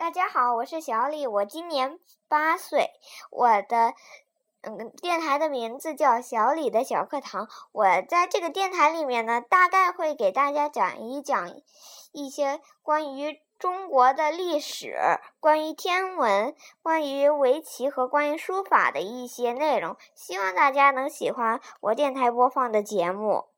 大家好，我是小李，我今年八岁，我的嗯电台的名字叫小李的小课堂。我在这个电台里面呢，大概会给大家讲一讲一些关于中国的历史、关于天文、关于围棋和关于书法的一些内容，希望大家能喜欢我电台播放的节目。